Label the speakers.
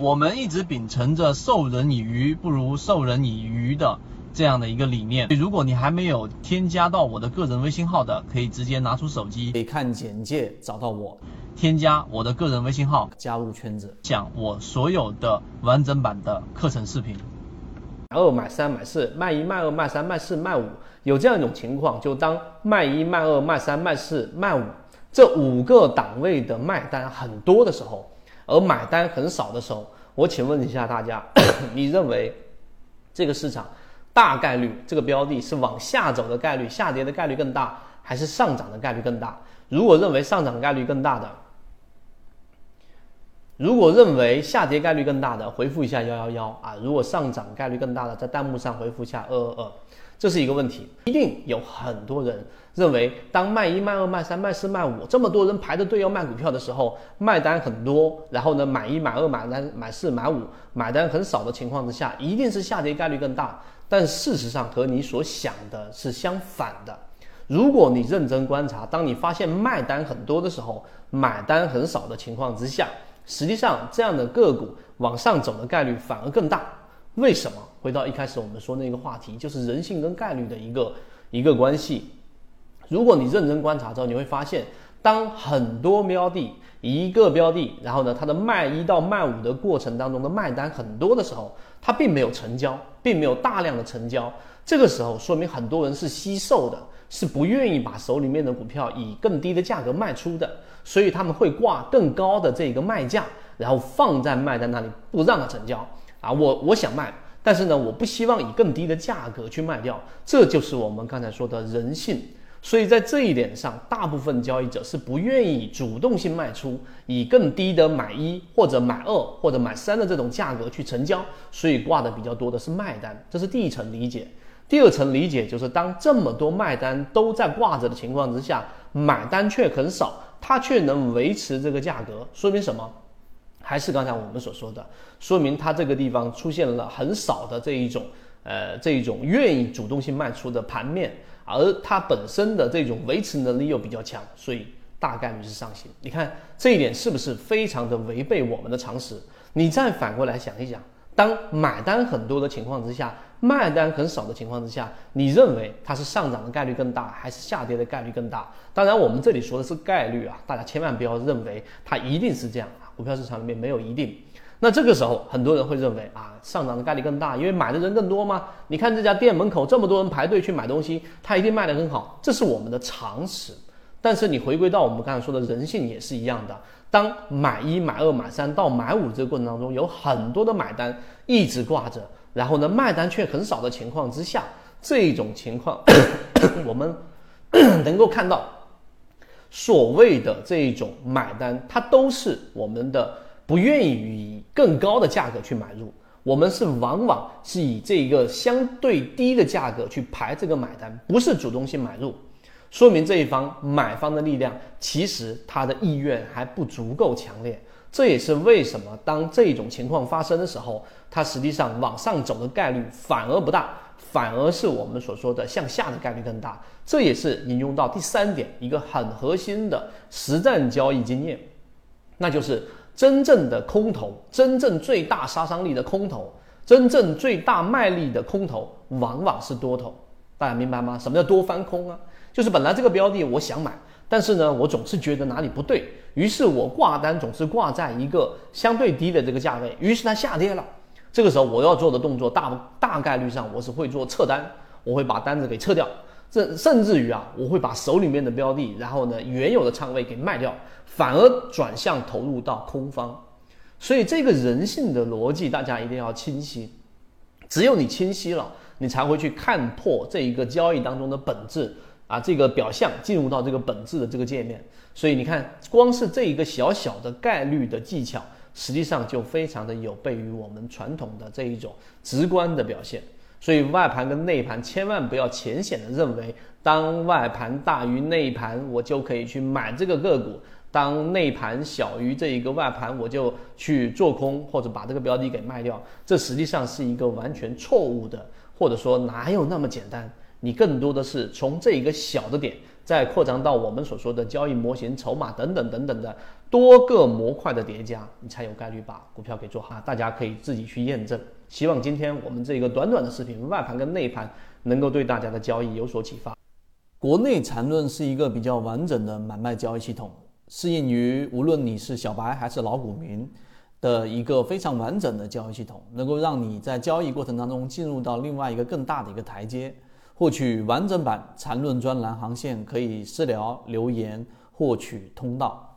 Speaker 1: 我们一直秉承着授人以鱼不如授人以渔的这样的一个理念。如果你还没有添加到我的个人微信号的，可以直接拿出手机，
Speaker 2: 可以看简介找到我，
Speaker 1: 添加我的个人微信号，
Speaker 2: 加入圈子，
Speaker 1: 讲我所有的完整版的课程视频。
Speaker 2: 买二买三买四卖一卖二卖三卖四卖五，有这样一种情况，就当卖一卖二卖三卖四卖五这五个档位的卖单很多的时候。而买单很少的时候，我请问一下大家，你认为这个市场大概率这个标的是往下走的概率、下跌的概率更大，还是上涨的概率更大？如果认为上涨概率更大的，如果认为下跌概率更大的，回复一下幺幺幺啊；如果上涨概率更大的，在弹幕上回复一下二二二。这是一个问题，一定有很多人认为，当卖一、卖二、卖三、卖四、卖五，这么多人排着队要卖股票的时候，卖单很多，然后呢，买一、买二、买三、买四、买五，买单很少的情况之下，一定是下跌概率更大。但事实上和你所想的是相反的。如果你认真观察，当你发现卖单很多的时候，买单很少的情况之下，实际上这样的个股往上走的概率反而更大。为什么？回到一开始我们说那个话题，就是人性跟概率的一个一个关系。如果你认真观察之后，你会发现，当很多标的一个标的，然后呢，它的卖一到卖五的过程当中的卖单很多的时候，它并没有成交，并没有大量的成交。这个时候说明很多人是惜售的，是不愿意把手里面的股票以更低的价格卖出的，所以他们会挂更高的这个卖价，然后放在卖单那里不让它成交。啊，我我想卖，但是呢，我不希望以更低的价格去卖掉，这就是我们刚才说的人性。所以在这一点上，大部分交易者是不愿意主动性卖出，以更低的买一或者买二或者买三的这种价格去成交，所以挂的比较多的是卖单，这是第一层理解。第二层理解就是，当这么多卖单都在挂着的情况之下，买单却很少，它却能维持这个价格，说明什么？还是刚才我们所说的，说明它这个地方出现了很少的这一种，呃，这一种愿意主动性卖出的盘面，而它本身的这种维持能力又比较强，所以大概率是上行。你看这一点是不是非常的违背我们的常识？你再反过来想一想，当买单很多的情况之下。卖单很少的情况之下，你认为它是上涨的概率更大，还是下跌的概率更大？当然，我们这里说的是概率啊，大家千万不要认为它一定是这样。股票市场里面没有一定。那这个时候，很多人会认为啊，上涨的概率更大，因为买的人更多吗？你看这家店门口这么多人排队去买东西，它一定卖得很好，这是我们的常识。但是你回归到我们刚才说的人性也是一样的，当买一、买二、买三到买五这个过程当中，有很多的买单一直挂着。然后呢，卖单却很少的情况之下，这种情况，我们 能够看到，所谓的这一种买单，它都是我们的不愿意以更高的价格去买入，我们是往往是以这个相对低的价格去排这个买单，不是主动性买入，说明这一方买方的力量其实他的意愿还不足够强烈。这也是为什么当这种情况发生的时候，它实际上往上走的概率反而不大，反而是我们所说的向下的概率更大。这也是引用到第三点一个很核心的实战交易经验，那就是真正的空头，真正最大杀伤力的空头，真正最大卖力的空头，往往是多头。大家明白吗？什么叫多翻空啊？就是本来这个标的我想买。但是呢，我总是觉得哪里不对，于是我挂单总是挂在一个相对低的这个价位，于是它下跌了。这个时候我要做的动作大大概率上我是会做撤单，我会把单子给撤掉，甚甚至于啊，我会把手里面的标的，然后呢原有的仓位给卖掉，反而转向投入到空方。所以这个人性的逻辑大家一定要清晰，只有你清晰了，你才会去看破这一个交易当中的本质。啊，这个表象进入到这个本质的这个界面，所以你看，光是这一个小小的概率的技巧，实际上就非常的有悖于我们传统的这一种直观的表现。所以外盘跟内盘千万不要浅显的认为，当外盘大于内盘，我就可以去买这个个股；当内盘小于这一个外盘，我就去做空或者把这个标的给卖掉。这实际上是一个完全错误的，或者说哪有那么简单？你更多的是从这一个小的点再扩张到我们所说的交易模型、筹码等等等等的多个模块的叠加，你才有概率把股票给做好。大家可以自己去验证。希望今天我们这个短短的视频，外盘跟内盘能够对大家的交易有所启发。
Speaker 3: 国内缠论是一个比较完整的买卖交易系统，适应于无论你是小白还是老股民的一个非常完整的交易系统，能够让你在交易过程当中进入到另外一个更大的一个台阶。获取完整版缠论专栏航线，可以私聊留言获取通道。